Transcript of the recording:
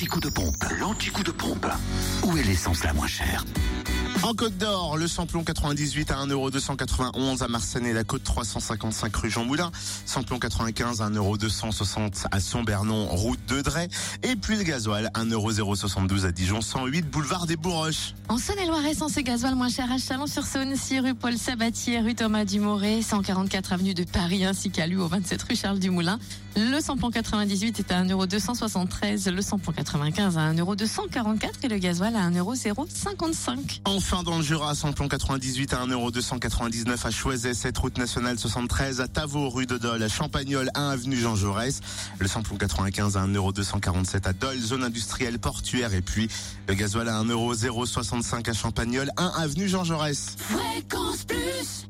l'anti-coup de pompe. L'anti-coup de pompe. Où est l'essence la moins chère En Côte d'Or, le samplon 98 à 1,291€ à Marseille la côte 355 rue Jean Moulin. Samplon 95 à 1,260€ à Son-Bernon, route de Dray. Et puis le gasoil 1,072€ à Dijon, 108 boulevard des Bourroches. En Saône-et-Loire, essence et gasoil moins cher à Chalon-sur-Saône, 6 rue Paul Sabatier, rue Thomas Dumoré, 144 avenue de Paris ainsi qu'à au 27 rue Charles Dumoulin. Le samplon 98 est à 1,273€, le samplon 95 à 1,244€ et le gasoil à 1,055€. Enfin dans le Jura, samplon 98 à 1,299€ à Choiset, 7 route nationale 73 à Tavaux, rue de Dole, à Champagnol, 1 avenue Jean Jaurès. Le samplon 95 à 1,247€ à Dole, zone industrielle portuaire et puis le gasoil à 1,065€ à Champagnol, 1 avenue Jean Jaurès. Fréquence plus